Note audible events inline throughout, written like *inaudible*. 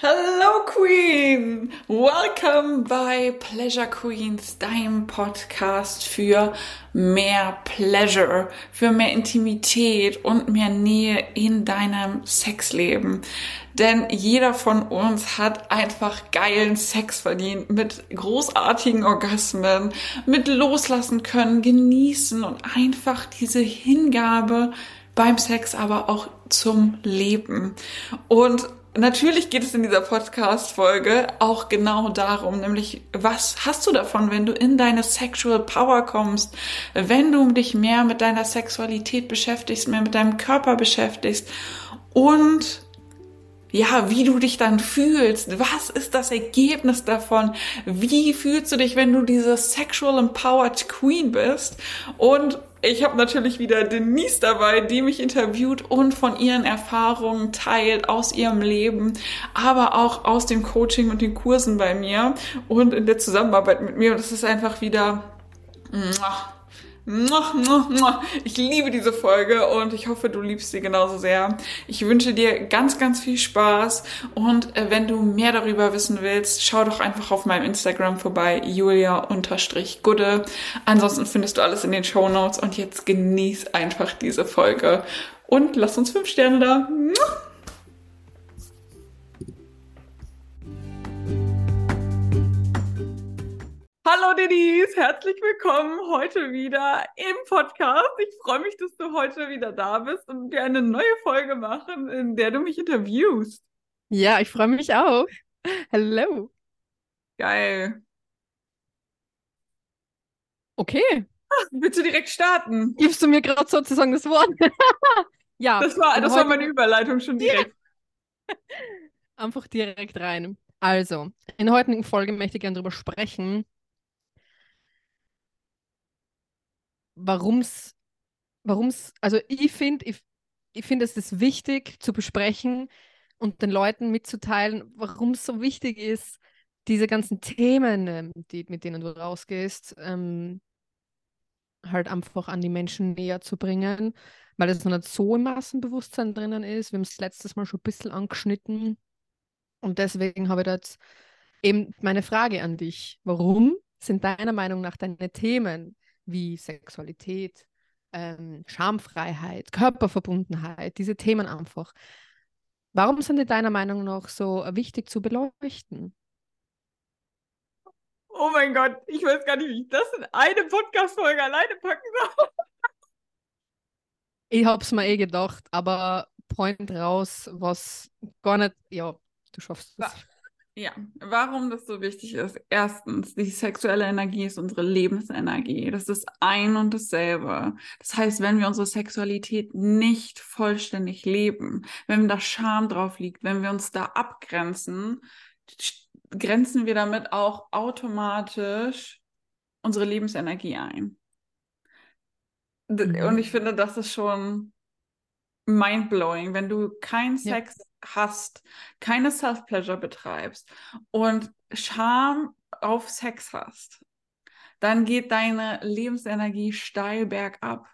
Hello Queen! Welcome bei Pleasure Queens, deinem Podcast für mehr Pleasure, für mehr Intimität und mehr Nähe in deinem Sexleben. Denn jeder von uns hat einfach geilen Sex verdient mit großartigen Orgasmen, mit loslassen können, genießen und einfach diese Hingabe beim Sex, aber auch zum Leben. Und natürlich geht es in dieser Podcast-Folge auch genau darum, nämlich was hast du davon, wenn du in deine Sexual Power kommst, wenn du dich mehr mit deiner Sexualität beschäftigst, mehr mit deinem Körper beschäftigst und ja, wie du dich dann fühlst. Was ist das Ergebnis davon? Wie fühlst du dich, wenn du diese sexual empowered Queen bist? Und ich habe natürlich wieder Denise dabei, die mich interviewt und von ihren Erfahrungen teilt aus ihrem Leben, aber auch aus dem Coaching und den Kursen bei mir und in der Zusammenarbeit mit mir. Und es ist einfach wieder ich liebe diese Folge und ich hoffe, du liebst sie genauso sehr. Ich wünsche dir ganz, ganz viel Spaß und äh, wenn du mehr darüber wissen willst, schau doch einfach auf meinem Instagram vorbei, julia-gudde. Ansonsten findest du alles in den Show Notes und jetzt genieß einfach diese Folge und lass uns fünf Sterne da. Hallo Denise, herzlich willkommen heute wieder im Podcast. Ich freue mich, dass du heute wieder da bist und wir eine neue Folge machen, in der du mich interviewst. Ja, ich freue mich auch. Hallo. Geil. Okay. Ach, *laughs* willst du direkt starten? Gibst du mir gerade sozusagen das Wort? *laughs* ja. Das war, das war meine Überleitung schon direkt. *laughs* Einfach direkt rein. Also, in der heutigen Folge möchte ich gerne darüber sprechen, warum es, warum es, also ich finde, ich, ich finde, es ist wichtig zu besprechen und den Leuten mitzuteilen, warum es so wichtig ist, diese ganzen Themen, ähm, die, mit denen du rausgehst, ähm, halt einfach an die Menschen näher zu bringen, weil es noch nicht so im Massenbewusstsein drinnen ist. Wir haben es letztes Mal schon ein bisschen angeschnitten. Und deswegen habe ich jetzt eben meine Frage an dich. Warum sind deiner Meinung nach deine Themen wie Sexualität, ähm, Schamfreiheit, Körperverbundenheit, diese Themen einfach. Warum sind die deiner Meinung nach so wichtig zu beleuchten? Oh mein Gott, ich weiß gar nicht, wie ich das in eine Podcast-Folge alleine packen soll. Ich hab's mir eh gedacht, aber Point raus, was gar nicht, ja, du schaffst es. Ja, warum das so wichtig ist. Erstens, die sexuelle Energie ist unsere Lebensenergie. Das ist ein und dasselbe. Das heißt, wenn wir unsere Sexualität nicht vollständig leben, wenn da Scham drauf liegt, wenn wir uns da abgrenzen, grenzen wir damit auch automatisch unsere Lebensenergie ein. Mhm. Und ich finde, das ist schon mindblowing, wenn du keinen Sex ja. Hast, keine Self-Pleasure betreibst und Scham auf Sex hast, dann geht deine Lebensenergie steil bergab.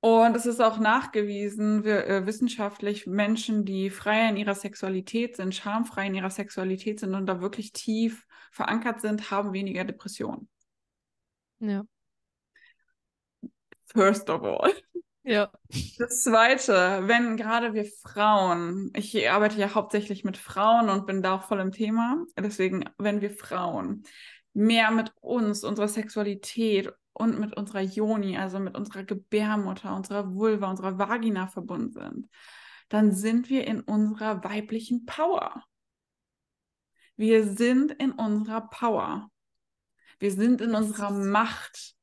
Und es ist auch nachgewiesen, wir, äh, wissenschaftlich, Menschen, die frei in ihrer Sexualität sind, schamfrei in ihrer Sexualität sind und da wirklich tief verankert sind, haben weniger Depressionen. Ja. First of all. Ja. Das Zweite, wenn gerade wir Frauen, ich arbeite ja hauptsächlich mit Frauen und bin da auch voll im Thema, deswegen, wenn wir Frauen mehr mit uns, unserer Sexualität und mit unserer Joni, also mit unserer Gebärmutter, unserer Vulva, unserer Vagina verbunden sind, dann sind wir in unserer weiblichen Power. Wir sind in unserer Power. Wir sind in unserer Macht.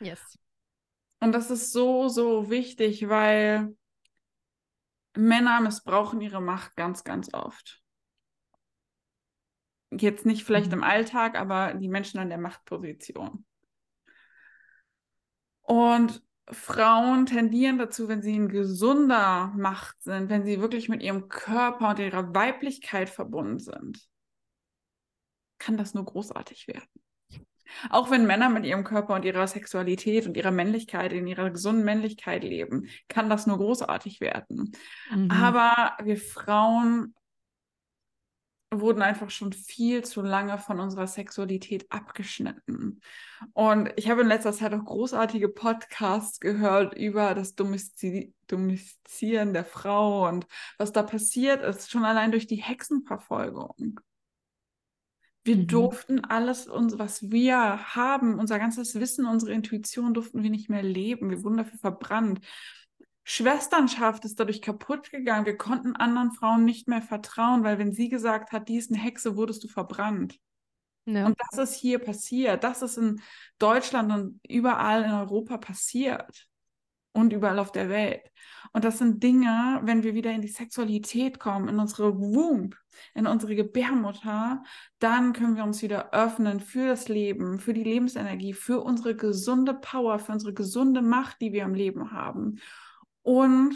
Yes. Und das ist so, so wichtig, weil Männer missbrauchen ihre Macht ganz, ganz oft. Jetzt nicht vielleicht mhm. im Alltag, aber die Menschen an der Machtposition. Und Frauen tendieren dazu, wenn sie in gesunder Macht sind, wenn sie wirklich mit ihrem Körper und ihrer Weiblichkeit verbunden sind, kann das nur großartig werden. Auch wenn Männer mit ihrem Körper und ihrer Sexualität und ihrer Männlichkeit, in ihrer gesunden Männlichkeit leben, kann das nur großartig werden. Mhm. Aber wir Frauen wurden einfach schon viel zu lange von unserer Sexualität abgeschnitten. Und ich habe in letzter Zeit auch großartige Podcasts gehört über das Domestizieren der Frau und was da passiert ist, schon allein durch die Hexenverfolgung. Wir mhm. durften alles, was wir haben, unser ganzes Wissen, unsere Intuition, durften wir nicht mehr leben. Wir wurden dafür verbrannt. Schwesternschaft ist dadurch kaputt gegangen. Wir konnten anderen Frauen nicht mehr vertrauen, weil wenn sie gesagt hat, die ist eine Hexe, wurdest du verbrannt. Ja. Und das ist hier passiert. Das ist in Deutschland und überall in Europa passiert. Und überall auf der Welt. Und das sind Dinge, wenn wir wieder in die Sexualität kommen, in unsere Womb, in unsere Gebärmutter, dann können wir uns wieder öffnen für das Leben, für die Lebensenergie, für unsere gesunde Power, für unsere gesunde Macht, die wir im Leben haben und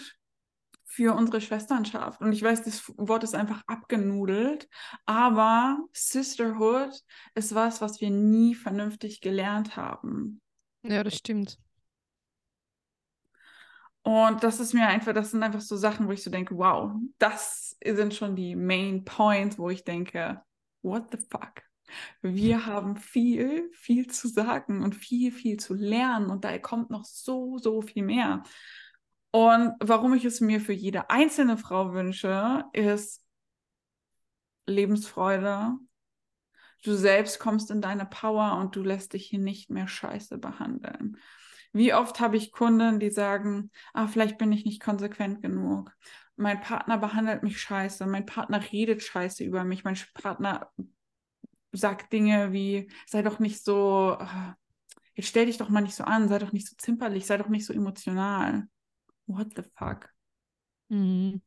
für unsere Schwesternschaft. Und ich weiß, das Wort ist einfach abgenudelt, aber Sisterhood ist was, was wir nie vernünftig gelernt haben. Ja, das stimmt. Und das ist mir einfach, das sind einfach so Sachen, wo ich so denke, wow, das sind schon die Main Points, wo ich denke, what the fuck? Wir haben viel, viel zu sagen und viel, viel zu lernen und da kommt noch so, so viel mehr. Und warum ich es mir für jede einzelne Frau wünsche, ist Lebensfreude. Du selbst kommst in deine Power und du lässt dich hier nicht mehr scheiße behandeln. Wie oft habe ich Kunden, die sagen, ah, vielleicht bin ich nicht konsequent genug. Mein Partner behandelt mich scheiße, mein Partner redet scheiße über mich, mein Partner sagt Dinge wie, sei doch nicht so, ah, jetzt stell dich doch mal nicht so an, sei doch nicht so zimperlich, sei doch nicht so emotional what the fuck? Mhm.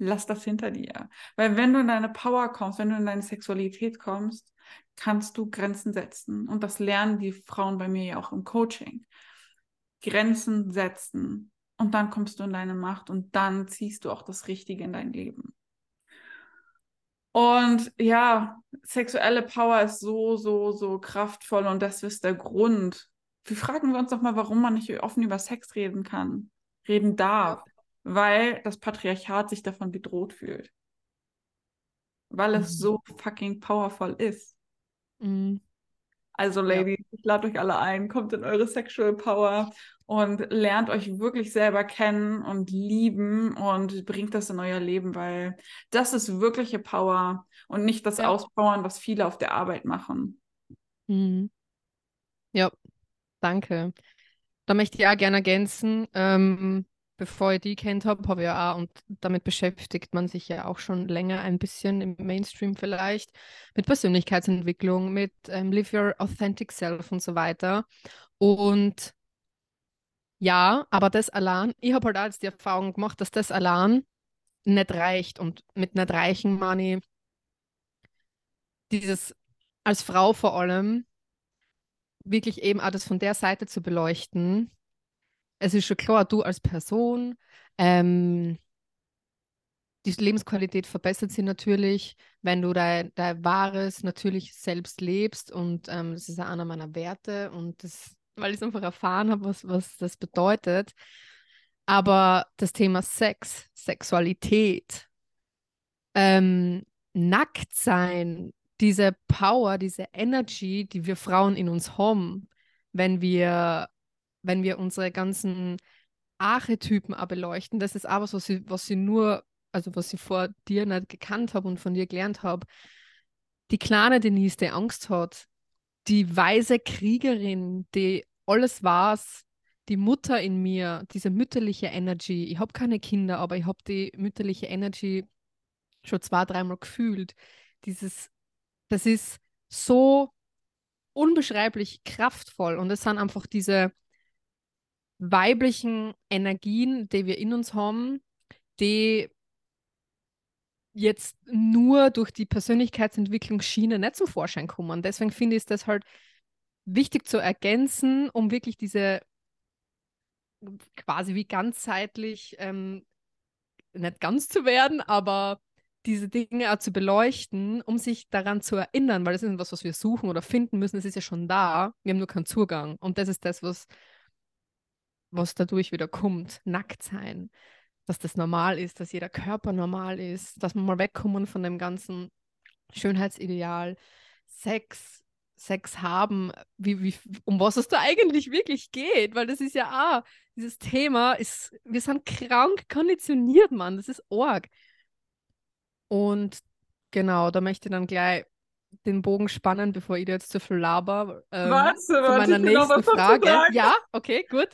Lass das hinter dir. Weil wenn du in deine Power kommst, wenn du in deine Sexualität kommst, kannst du Grenzen setzen. Und das lernen die Frauen bei mir ja auch im Coaching. Grenzen setzen. Und dann kommst du in deine Macht und dann ziehst du auch das Richtige in dein Leben. Und ja, sexuelle Power ist so, so, so kraftvoll und das ist der Grund. Wir fragen wir uns doch mal, warum man nicht offen über Sex reden kann reden darf, weil das Patriarchat sich davon bedroht fühlt. Weil es mhm. so fucking powerful ist. Mhm. Also, Ladies, ja. ich lade euch alle ein, kommt in eure Sexual Power und lernt euch wirklich selber kennen und lieben und bringt das in euer Leben, weil das ist wirkliche Power und nicht das ja. Auspowern, was viele auf der Arbeit machen. Mhm. Ja, danke. Da möchte ich auch gerne ergänzen, ähm, bevor ich die kennt habe, habe ich ja auch, und damit beschäftigt man sich ja auch schon länger ein bisschen im Mainstream vielleicht, mit Persönlichkeitsentwicklung, mit ähm, Live Your Authentic Self und so weiter. Und ja, aber das allein, ich habe halt auch jetzt die Erfahrung gemacht, dass das allein nicht reicht. Und mit nicht reichen meine dieses als Frau vor allem wirklich eben auch das von der Seite zu beleuchten. Es ist schon klar, du als Person, ähm, die Lebensqualität verbessert sich natürlich, wenn du dein, dein wahres, natürlich selbst lebst. Und ähm, das ist einer meiner Werte. Und das, weil ich es einfach erfahren habe, was, was das bedeutet. Aber das Thema Sex, Sexualität, ähm, nackt sein, diese Power, diese Energy, die wir Frauen in uns haben, wenn wir, wenn wir unsere ganzen Archetypen beleuchten, das ist aber was was ich nur, also was ich vor dir nicht gekannt habe und von dir gelernt habe. Die kleine Denise, die Angst hat, die weise Kriegerin, die alles weiß, die Mutter in mir, diese mütterliche Energy. Ich habe keine Kinder, aber ich habe die mütterliche Energy schon zwei, dreimal gefühlt. Dieses das ist so unbeschreiblich kraftvoll und es sind einfach diese weiblichen Energien, die wir in uns haben, die jetzt nur durch die Persönlichkeitsentwicklungsschiene nicht zum Vorschein kommen. Deswegen finde ich das halt wichtig zu ergänzen, um wirklich diese quasi wie ganzheitlich ähm, nicht ganz zu werden, aber diese Dinge auch zu beleuchten, um sich daran zu erinnern, weil das ist etwas, was wir suchen oder finden müssen, es ist ja schon da, wir haben nur keinen Zugang. Und das ist das, was, was dadurch wieder kommt, nackt sein, dass das normal ist, dass jeder Körper normal ist, dass wir mal wegkommen von dem ganzen Schönheitsideal, Sex, Sex haben, wie, wie, um was es da eigentlich wirklich geht, weil das ist ja auch, dieses Thema ist, wir sind krank konditioniert, Mann, das ist arg. Und genau, da möchte ich dann gleich den Bogen spannen, bevor ich dir jetzt zu viel laber. Ähm, warte, zu meiner nächsten Frage. Ja, okay, gut.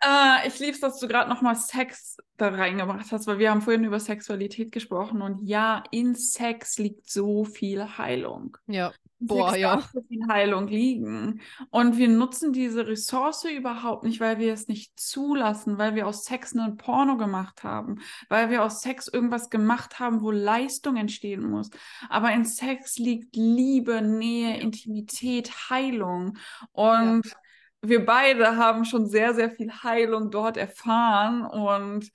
Äh, ich liebe es, dass du gerade nochmal Sex da reingebracht hast, weil wir haben vorhin über Sexualität gesprochen und ja, in Sex liegt so viel Heilung. Ja. Boah, Sex ja. so viel Heilung liegen. Und wir nutzen diese Ressource überhaupt nicht, weil wir es nicht zulassen, weil wir aus Sex einen Porno gemacht haben, weil wir aus Sex irgendwas gemacht haben, wo Leistung entstehen muss. Aber in Sex liegt Liebe, Nähe, Intimität, Heilung. Und ja wir beide haben schon sehr, sehr viel Heilung dort erfahren. Und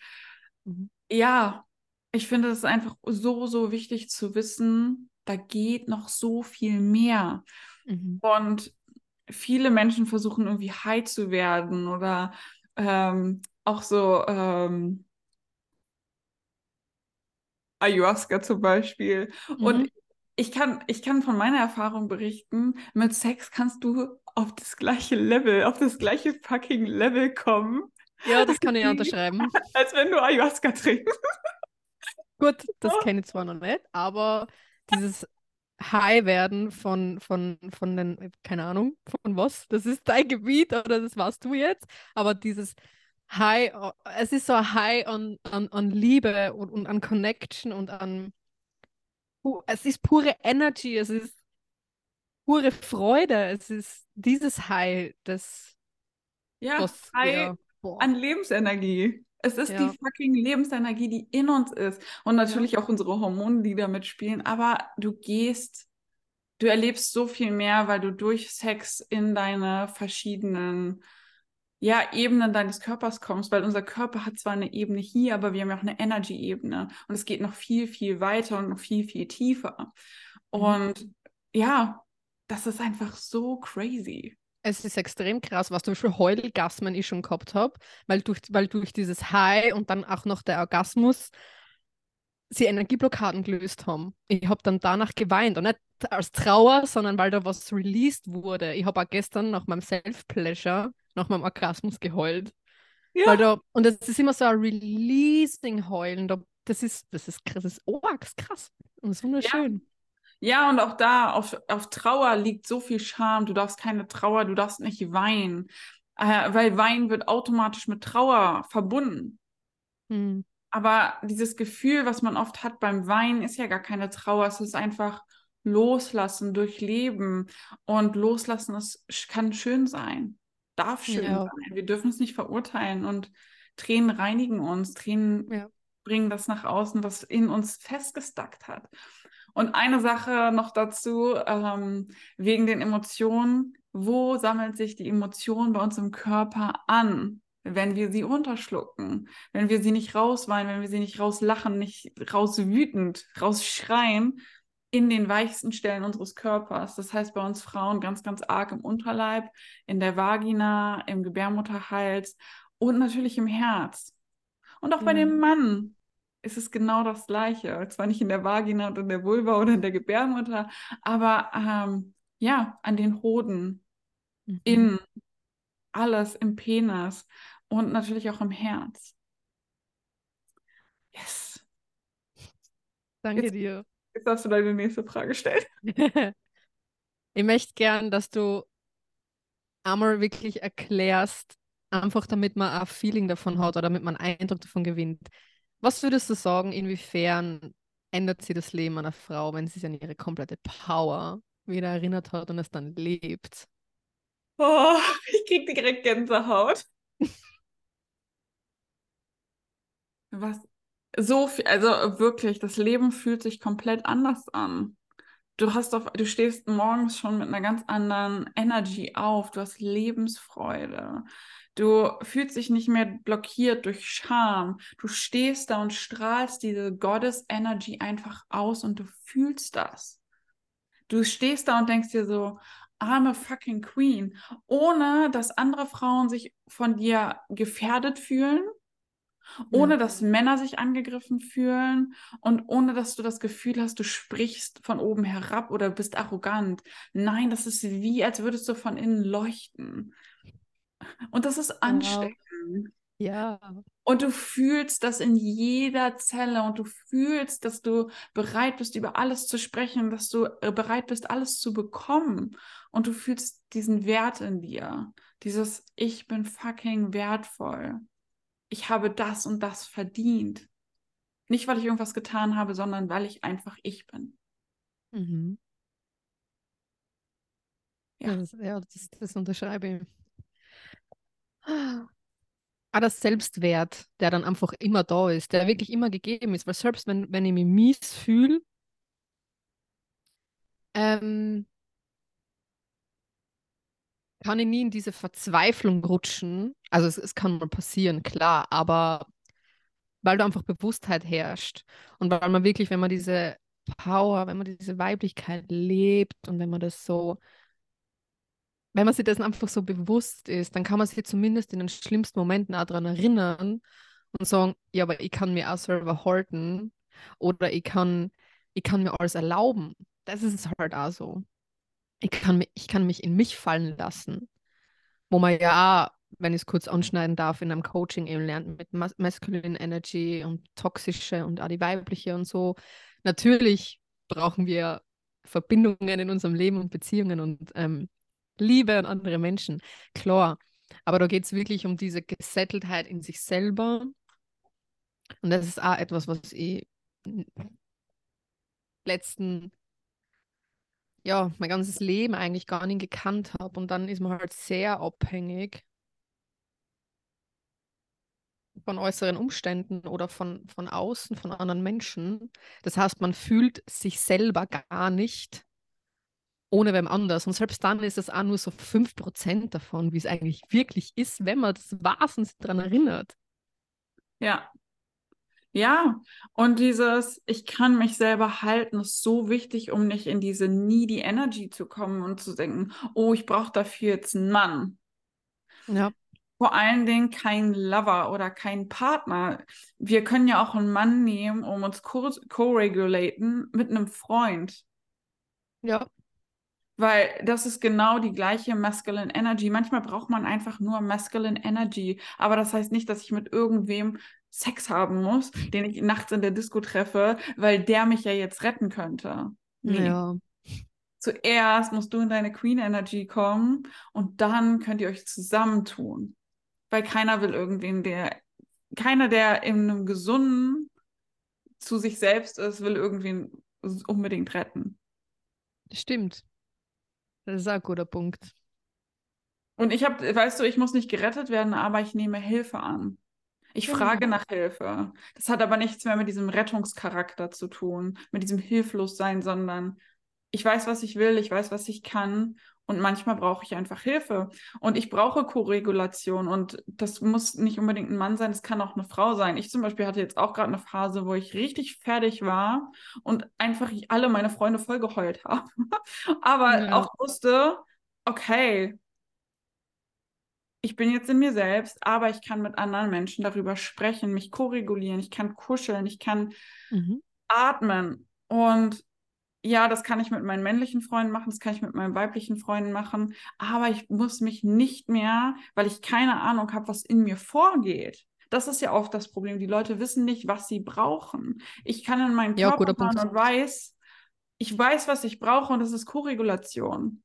mhm. ja, ich finde es einfach so, so wichtig zu wissen, da geht noch so viel mehr. Mhm. Und viele Menschen versuchen irgendwie high zu werden oder ähm, auch so ähm, Ayahuasca zum Beispiel. Mhm. Und ich kann, ich kann von meiner Erfahrung berichten, mit Sex kannst du auf das gleiche Level, auf das gleiche fucking Level kommen. Ja, das kann ich unterschreiben. *laughs* Als wenn du Ayahuasca trinkst. Gut, das kenne ich zwar noch nicht, aber dieses High werden von, von, von den, keine Ahnung, von was, das ist dein Gebiet oder das warst du jetzt, aber dieses High, es ist so ein High an, an, an Liebe und, und an Connection und an, es ist pure Energy, es ist pure Freude. Es ist dieses High, das. Ja, was, High ja, an Lebensenergie. Es ist ja. die fucking Lebensenergie, die in uns ist. Und natürlich ja. auch unsere Hormone, die da mitspielen. Aber du gehst, du erlebst so viel mehr, weil du durch Sex in deine verschiedenen ja, Ebenen deines Körpers kommst, weil unser Körper hat zwar eine Ebene hier, aber wir haben ja auch eine Energy-Ebene und es geht noch viel, viel weiter und noch viel, viel tiefer. Mhm. Und ja, das ist einfach so crazy. Es ist extrem krass, was zum Beispiel Heulgasmen ich schon gehabt habe, weil durch, weil durch dieses High und dann auch noch der Orgasmus sie Energieblockaden gelöst haben. Ich habe dann danach geweint und nicht als Trauer, sondern weil da was released wurde. Ich habe auch gestern nach meinem Self-Pleasure, nach meinem Orgasmus geheult. Ja. Weil da, und das ist immer so ein Releasing-Heulen. Da, das ist, das ist krass, das ist oh, krass. Und das ist wunderschön. Ja. Ja, und auch da auf, auf Trauer liegt so viel Scham. Du darfst keine Trauer, du darfst nicht weinen, äh, weil Weinen wird automatisch mit Trauer verbunden. Hm. Aber dieses Gefühl, was man oft hat beim Weinen, ist ja gar keine Trauer. Es ist einfach loslassen, durchleben. Und loslassen es kann schön sein, darf schön ja. sein. Wir dürfen es nicht verurteilen. Und Tränen reinigen uns. Tränen ja. bringen das nach außen, was in uns festgestackt hat. Und eine Sache noch dazu, ähm, wegen den Emotionen. Wo sammelt sich die Emotion bei uns im Körper an, wenn wir sie runterschlucken, wenn wir sie nicht rausweinen, wenn wir sie nicht rauslachen, nicht rauswütend, rausschreien? In den weichsten Stellen unseres Körpers. Das heißt bei uns Frauen ganz, ganz arg im Unterleib, in der Vagina, im Gebärmutterhals und natürlich im Herz. Und auch bei dem Mann ist es genau das Gleiche. Zwar nicht in der Vagina und in der Vulva oder in der Gebärmutter, aber ähm, ja, an den Hoden, mhm. in alles, im Penis und natürlich auch im Herz. Yes. Danke jetzt, dir. Jetzt darfst du deine nächste Frage stellen. *laughs* ich möchte gern, dass du einmal wirklich erklärst, einfach damit man ein Feeling davon hat oder damit man einen Eindruck davon gewinnt. Was würdest du sagen, inwiefern ändert sie das Leben einer Frau, wenn sie sich an ihre komplette Power wieder erinnert hat und es dann lebt? Oh, *laughs* ich krieg direkt Gänsehaut. Was? So viel, also wirklich, das Leben fühlt sich komplett anders an. Du hast auf, du stehst morgens schon mit einer ganz anderen Energy auf. Du hast Lebensfreude. Du fühlst dich nicht mehr blockiert durch Scham. Du stehst da und strahlst diese Goddess Energy einfach aus und du fühlst das. Du stehst da und denkst dir so, arme fucking Queen, ohne dass andere Frauen sich von dir gefährdet fühlen, ohne dass Männer sich angegriffen fühlen und ohne dass du das Gefühl hast, du sprichst von oben herab oder bist arrogant. Nein, das ist wie, als würdest du von innen leuchten. Und das ist ansteckend. Ja. Und du fühlst das in jeder Zelle und du fühlst, dass du bereit bist, über alles zu sprechen, dass du äh, bereit bist, alles zu bekommen. Und du fühlst diesen Wert in dir. Dieses Ich bin fucking wertvoll. Ich habe das und das verdient. Nicht, weil ich irgendwas getan habe, sondern weil ich einfach ich bin. Mhm. Ja, das, ja das, das unterschreibe ich. Ah, das Selbstwert, der dann einfach immer da ist, der wirklich immer gegeben ist. Weil selbst wenn, wenn ich mich mies fühle, ähm, kann ich nie in diese Verzweiflung rutschen. Also es, es kann mal passieren, klar, aber weil da einfach Bewusstheit herrscht und weil man wirklich, wenn man diese Power, wenn man diese Weiblichkeit lebt und wenn man das so wenn man sich dessen einfach so bewusst ist, dann kann man sich zumindest in den schlimmsten Momenten auch daran erinnern und sagen, ja, aber ich kann mir auch selber halten oder ich kann, ich kann mir alles erlauben. Das ist es halt auch so. Ich kann, mich, ich kann mich in mich fallen lassen. Wo man ja wenn ich es kurz anschneiden darf, in einem Coaching eben lernt mit Mas Masculine Energy und toxische und auch die weibliche und so. Natürlich brauchen wir Verbindungen in unserem Leben und Beziehungen und ähm, Liebe an andere Menschen, klar. Aber da geht es wirklich um diese Gesetteltheit in sich selber. Und das ist auch etwas, was ich letzten, ja, mein ganzes Leben eigentlich gar nicht gekannt habe. Und dann ist man halt sehr abhängig von äußeren Umständen oder von, von außen, von anderen Menschen. Das heißt, man fühlt sich selber gar nicht ohne wem anders. Und selbst dann ist es auch nur so 5% davon, wie es eigentlich wirklich ist, wenn man das sich daran erinnert. Ja. Ja, und dieses, ich kann mich selber halten, ist so wichtig, um nicht in diese needy Energy zu kommen und zu denken, oh, ich brauche dafür jetzt einen Mann. Ja. Vor allen Dingen kein Lover oder kein Partner. Wir können ja auch einen Mann nehmen, um uns co-regulaten mit einem Freund. Ja. Weil das ist genau die gleiche Masculine Energy. Manchmal braucht man einfach nur Masculine Energy. Aber das heißt nicht, dass ich mit irgendwem Sex haben muss, den ich nachts in der Disco treffe, weil der mich ja jetzt retten könnte. Nee. Ja. Zuerst musst du in deine Queen Energy kommen und dann könnt ihr euch zusammentun. Weil keiner will irgendwen, der, keiner, der in einem gesunden zu sich selbst ist, will irgendwen unbedingt retten. Stimmt. Das ist ein guter Punkt. Und ich habe, weißt du, ich muss nicht gerettet werden, aber ich nehme Hilfe an. Ich genau. frage nach Hilfe. Das hat aber nichts mehr mit diesem Rettungscharakter zu tun, mit diesem Hilflossein, sondern ich weiß, was ich will, ich weiß, was ich kann und manchmal brauche ich einfach Hilfe. Und ich brauche Koregulation und das muss nicht unbedingt ein Mann sein, es kann auch eine Frau sein. Ich zum Beispiel hatte jetzt auch gerade eine Phase, wo ich richtig fertig war und einfach alle meine Freunde voll geheult *laughs* habe. Aber ja. auch wusste, okay, ich bin jetzt in mir selbst, aber ich kann mit anderen Menschen darüber sprechen, mich koregulieren, ich kann kuscheln, ich kann mhm. atmen. Und ja, das kann ich mit meinen männlichen Freunden machen, das kann ich mit meinen weiblichen Freunden machen, aber ich muss mich nicht mehr, weil ich keine Ahnung habe, was in mir vorgeht. Das ist ja oft das Problem. Die Leute wissen nicht, was sie brauchen. Ich kann in meinen ja, Körper fahren und weiß, ich weiß, was ich brauche und das ist Korregulation.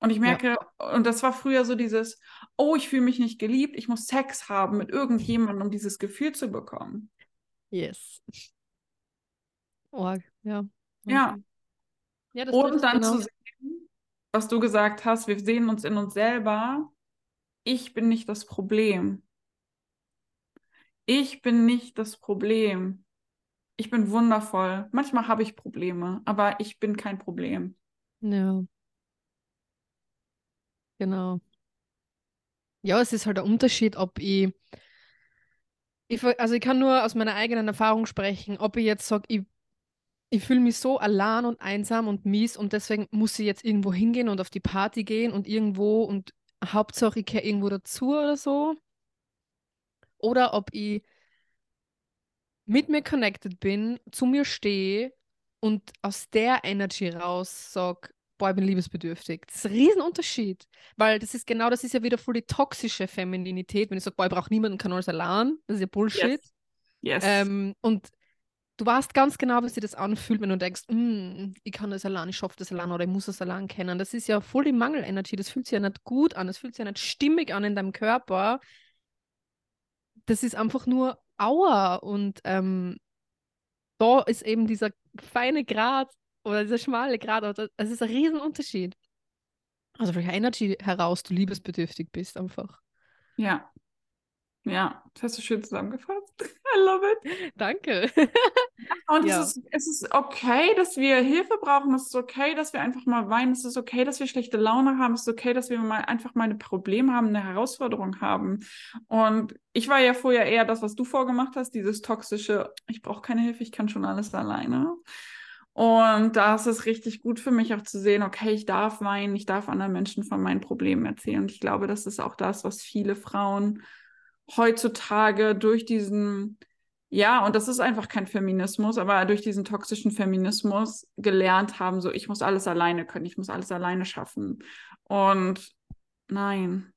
Und ich merke, ja. und das war früher so dieses, oh, ich fühle mich nicht geliebt, ich muss Sex haben mit irgendjemandem, um dieses Gefühl zu bekommen. Yes. Oh, ja. Ja. ja das und dann genau. zu sehen, was du gesagt hast, wir sehen uns in uns selber. Ich bin nicht das Problem. Ich bin nicht das Problem. Ich bin wundervoll. Manchmal habe ich Probleme, aber ich bin kein Problem. Ja. Genau. Ja, es ist halt der Unterschied, ob ich, ich also ich kann nur aus meiner eigenen Erfahrung sprechen, ob ich jetzt sage, ich ich fühle mich so allein und einsam und mies und deswegen muss ich jetzt irgendwo hingehen und auf die Party gehen und irgendwo und Hauptsache ich kehre irgendwo dazu oder so. oder ob ich mit mir connected bin, zu mir stehe und aus der Energy raus sage, boah, ich bin liebesbedürftig. Das ist ein Riesenunterschied, weil das ist genau, das ist ja wieder voll die toxische Femininität, wenn ich sage, boah, ich brauche niemanden, kann alles allein. Das ist ja Bullshit. Yes. yes. Ähm, und du weißt ganz genau, wie sich das anfühlt, wenn du denkst, mm, ich kann das allein, ich schaffe das allein oder ich muss das allein kennen. Das ist ja voll die Mangelenergie. Das fühlt sich ja nicht gut an, das fühlt sich ja nicht stimmig an in deinem Körper. Das ist einfach nur Aua und ähm, da ist eben dieser feine Grad oder dieser schmale Grad, das ist ein Riesenunterschied. Also welcher Energy heraus du liebesbedürftig bist einfach. Ja. Ja, das hast du schön zusammengefasst. I love it. Danke. Und Ja. es, ist, es ist okay, dass wir Hilfe brauchen. Es ist okay, dass wir einfach mal weinen. Es ist okay, dass wir schlechte Laune haben. Es ist okay, dass wir mal einfach mal ein Problem haben, eine Herausforderung haben. Und ich war ja vorher eher das, was du vorgemacht hast, dieses toxische, ich brauche keine Hilfe, ich kann schon alles alleine. Und da ist es richtig gut für mich auch zu sehen, okay, ich darf weinen, ich darf anderen Menschen von meinen Problemen erzählen. Und ich glaube, das ist auch das, was viele Frauen heutzutage durch diesen, ja, und das ist einfach kein Feminismus, aber durch diesen toxischen Feminismus gelernt haben, so ich muss alles alleine können, ich muss alles alleine schaffen. Und nein,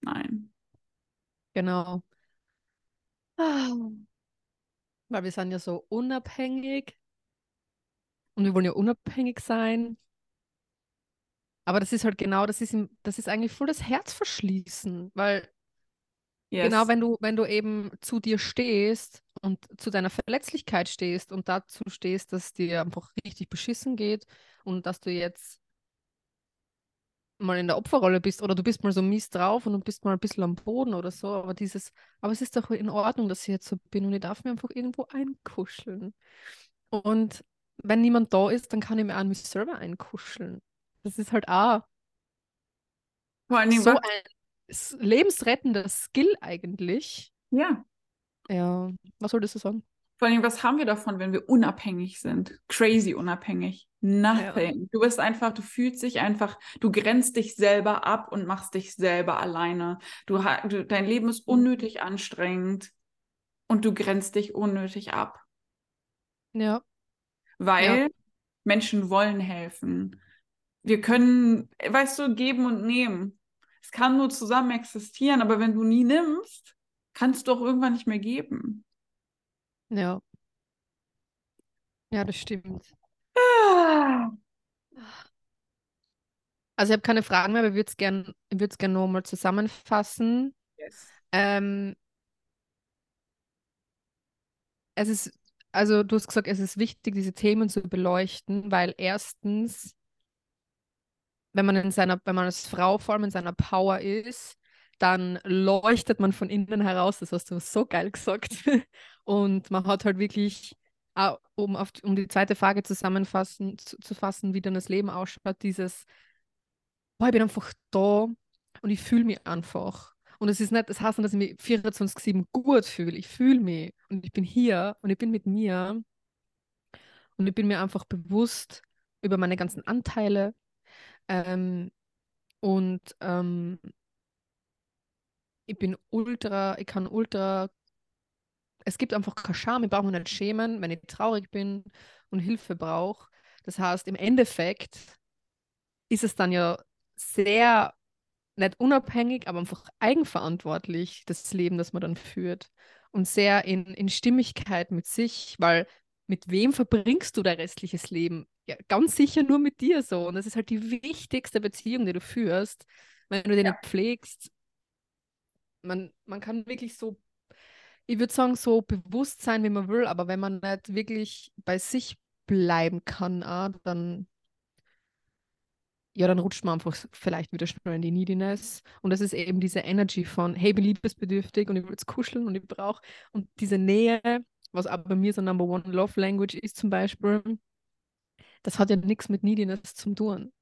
nein. Genau. Weil wir sind ja so unabhängig und wir wollen ja unabhängig sein. Aber das ist halt genau, das ist, das ist eigentlich voll das Herzverschließen, weil Yes. genau wenn du, wenn du eben zu dir stehst und zu deiner Verletzlichkeit stehst und dazu stehst, dass dir einfach richtig beschissen geht und dass du jetzt mal in der Opferrolle bist oder du bist mal so mies drauf und du bist mal ein bisschen am Boden oder so, aber dieses, aber es ist doch in Ordnung, dass ich jetzt so bin und ich darf mir einfach irgendwo einkuscheln. Und wenn niemand da ist, dann kann ich mir an mich selber einkuscheln. Das ist halt auch Vor Dingen, so was, ein lebensrettender Skill eigentlich. ja. Ja, was solltest du sagen? Vor allem, was haben wir davon, wenn wir unabhängig sind? Crazy unabhängig. Nothing. Du bist einfach, du fühlst dich einfach, du grenzt dich selber ab und machst dich selber alleine. Du, du, dein Leben ist unnötig anstrengend und du grenzt dich unnötig ab, Ja, weil Ja. Menschen wollen helfen. Wir können, weißt du, geben und nehmen. Es kann nur zusammen existieren, aber wenn du nie nimmst, kannst du auch irgendwann nicht mehr geben. ja. Ja, das stimmt. Ah. Also ich habe keine Fragen mehr, aber ich würde es gerne würd's gern nochmal zusammenfassen. Yes. Ähm, es ist, also du hast gesagt, es ist wichtig, diese Themen zu beleuchten, weil erstens, wenn man in seiner, wenn man als Frau vor allem in seiner Power ist, dann leuchtet man von innen heraus, das hast du so geil gesagt. *laughs* Und man hat halt wirklich, ah, um, auf, um die zweite Frage zusammenfassen, zu, zu fassen, wie dann das Leben ausschaut, dieses, boah, ich bin einfach da und ich fühle mich einfach. Und es ist nicht, das heißt nicht, dass ich mich 24-7 gut fühle. Ich fühle mich und ich bin hier und ich bin mit mir und ich bin mir einfach bewusst über meine ganzen Anteile. Ähm, und ähm, ich bin ultra, ich kann ultra, es gibt einfach keine Scham, ich brauche mich nicht schämen, wenn ich traurig bin und Hilfe brauche. Das heißt, im Endeffekt ist es dann ja sehr nicht unabhängig, aber einfach eigenverantwortlich, das Leben, das man dann führt. Und sehr in, in Stimmigkeit mit sich, weil mit wem verbringst du dein restliches Leben? Ja, ganz sicher nur mit dir so. Und das ist halt die wichtigste Beziehung, die du führst. Wenn du den Ja. nicht pflegst, man, man kann wirklich so, ich würde sagen, so bewusst sein, wie man will, aber wenn man nicht wirklich bei sich bleiben kann, ah, dann ja, dann rutscht man einfach vielleicht wieder schnell in die Neediness. Und das ist eben diese Energy von, hey, ich bin liebesbedürftig und ich will jetzt kuscheln und ich brauche, und diese Nähe, was auch bei mir so Number One Love Language ist zum Beispiel, das hat ja nichts mit Neediness zu tun.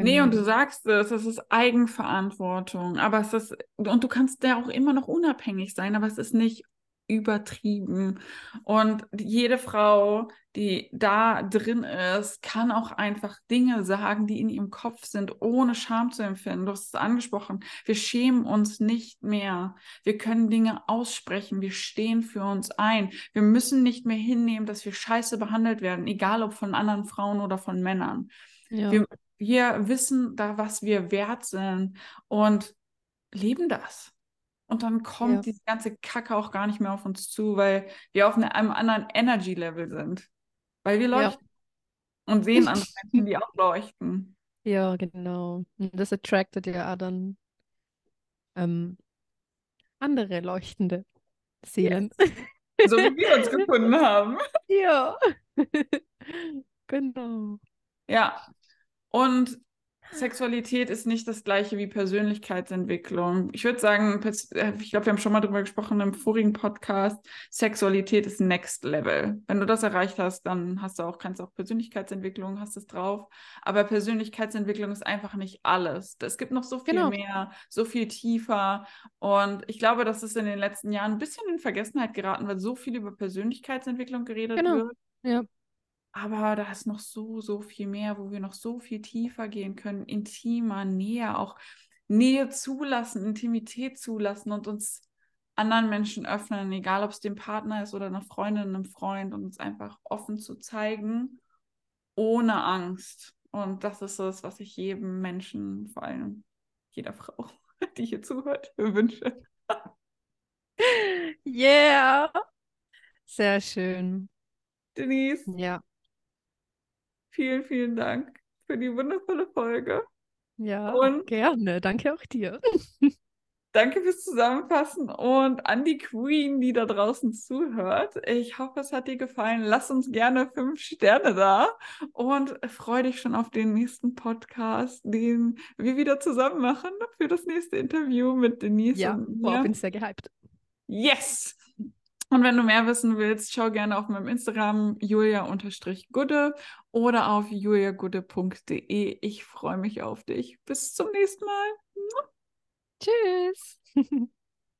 Nee, und du Genau. sagst es, es ist Eigenverantwortung, aber es ist, und du kannst ja auch immer noch unabhängig sein, aber es ist nicht übertrieben. Und jede Frau, die da drin ist, kann auch einfach Dinge sagen, die in ihrem Kopf sind, ohne Scham zu empfinden. Du hast es angesprochen. Wir schämen uns nicht mehr. Wir können Dinge aussprechen. Wir stehen für uns ein. Wir müssen nicht mehr hinnehmen, dass wir scheiße behandelt werden, egal ob von anderen Frauen oder von Männern. Ja. Wir, wir wissen da, was wir wert sind und leben das. Und dann kommt ja. diese ganze Kacke auch gar nicht mehr auf uns zu, weil wir auf einem anderen Energy-Level sind. Weil wir leuchten ja. und sehen andere Menschen, die auch leuchten. Ja, genau. Das attractet ja dann ähm, andere leuchtende Seelen. Yes. So wie wir uns *laughs* gefunden haben. Ja. *laughs* genau. Ja. Und Sexualität ist nicht das gleiche wie Persönlichkeitsentwicklung. Ich würde sagen, äh, ich glaube, wir haben schon mal darüber gesprochen im vorigen Podcast. Sexualität ist Next Level. Wenn du das erreicht hast, dann hast du auch, kannst du auch Persönlichkeitsentwicklung, hast es drauf. Aber Persönlichkeitsentwicklung ist einfach nicht alles. Es gibt noch so viel genau. mehr, so viel tiefer. Und ich glaube, das ist in den letzten Jahren ein bisschen in Vergessenheit geraten, weil so viel über Persönlichkeitsentwicklung geredet genau. wird. Ja. Aber da ist noch so, so viel mehr, wo wir noch so viel tiefer gehen können, intimer, näher, auch Nähe zulassen, Intimität zulassen und uns anderen Menschen öffnen, egal ob es dem Partner ist oder einer Freundin, einem Freund, und uns einfach offen zu zeigen, ohne Angst. Und das ist es, was ich jedem Menschen, vor allem jeder Frau, *laughs* die hier zuhört, wünsche. *laughs* Yeah! Sehr schön. Denise. Ja. Vielen, vielen Dank für die wundervolle Folge. Ja, und gerne. Danke auch dir. *laughs* Danke fürs Zusammenfassen und an die Queen, die da draußen zuhört. Ich hoffe, es hat dir gefallen. Lass uns gerne fünf Sterne da und freue dich schon auf den nächsten Podcast, den wir wieder zusammen machen für das nächste Interview mit Denise. Ja, und mir. Boah, bin sehr gehypt. Yes! Und wenn du mehr wissen willst, schau gerne auf meinem Instagram julia-gude oder auf juliagude.de. Ich freue mich auf dich. Bis zum nächsten Mal. Tschüss. *laughs*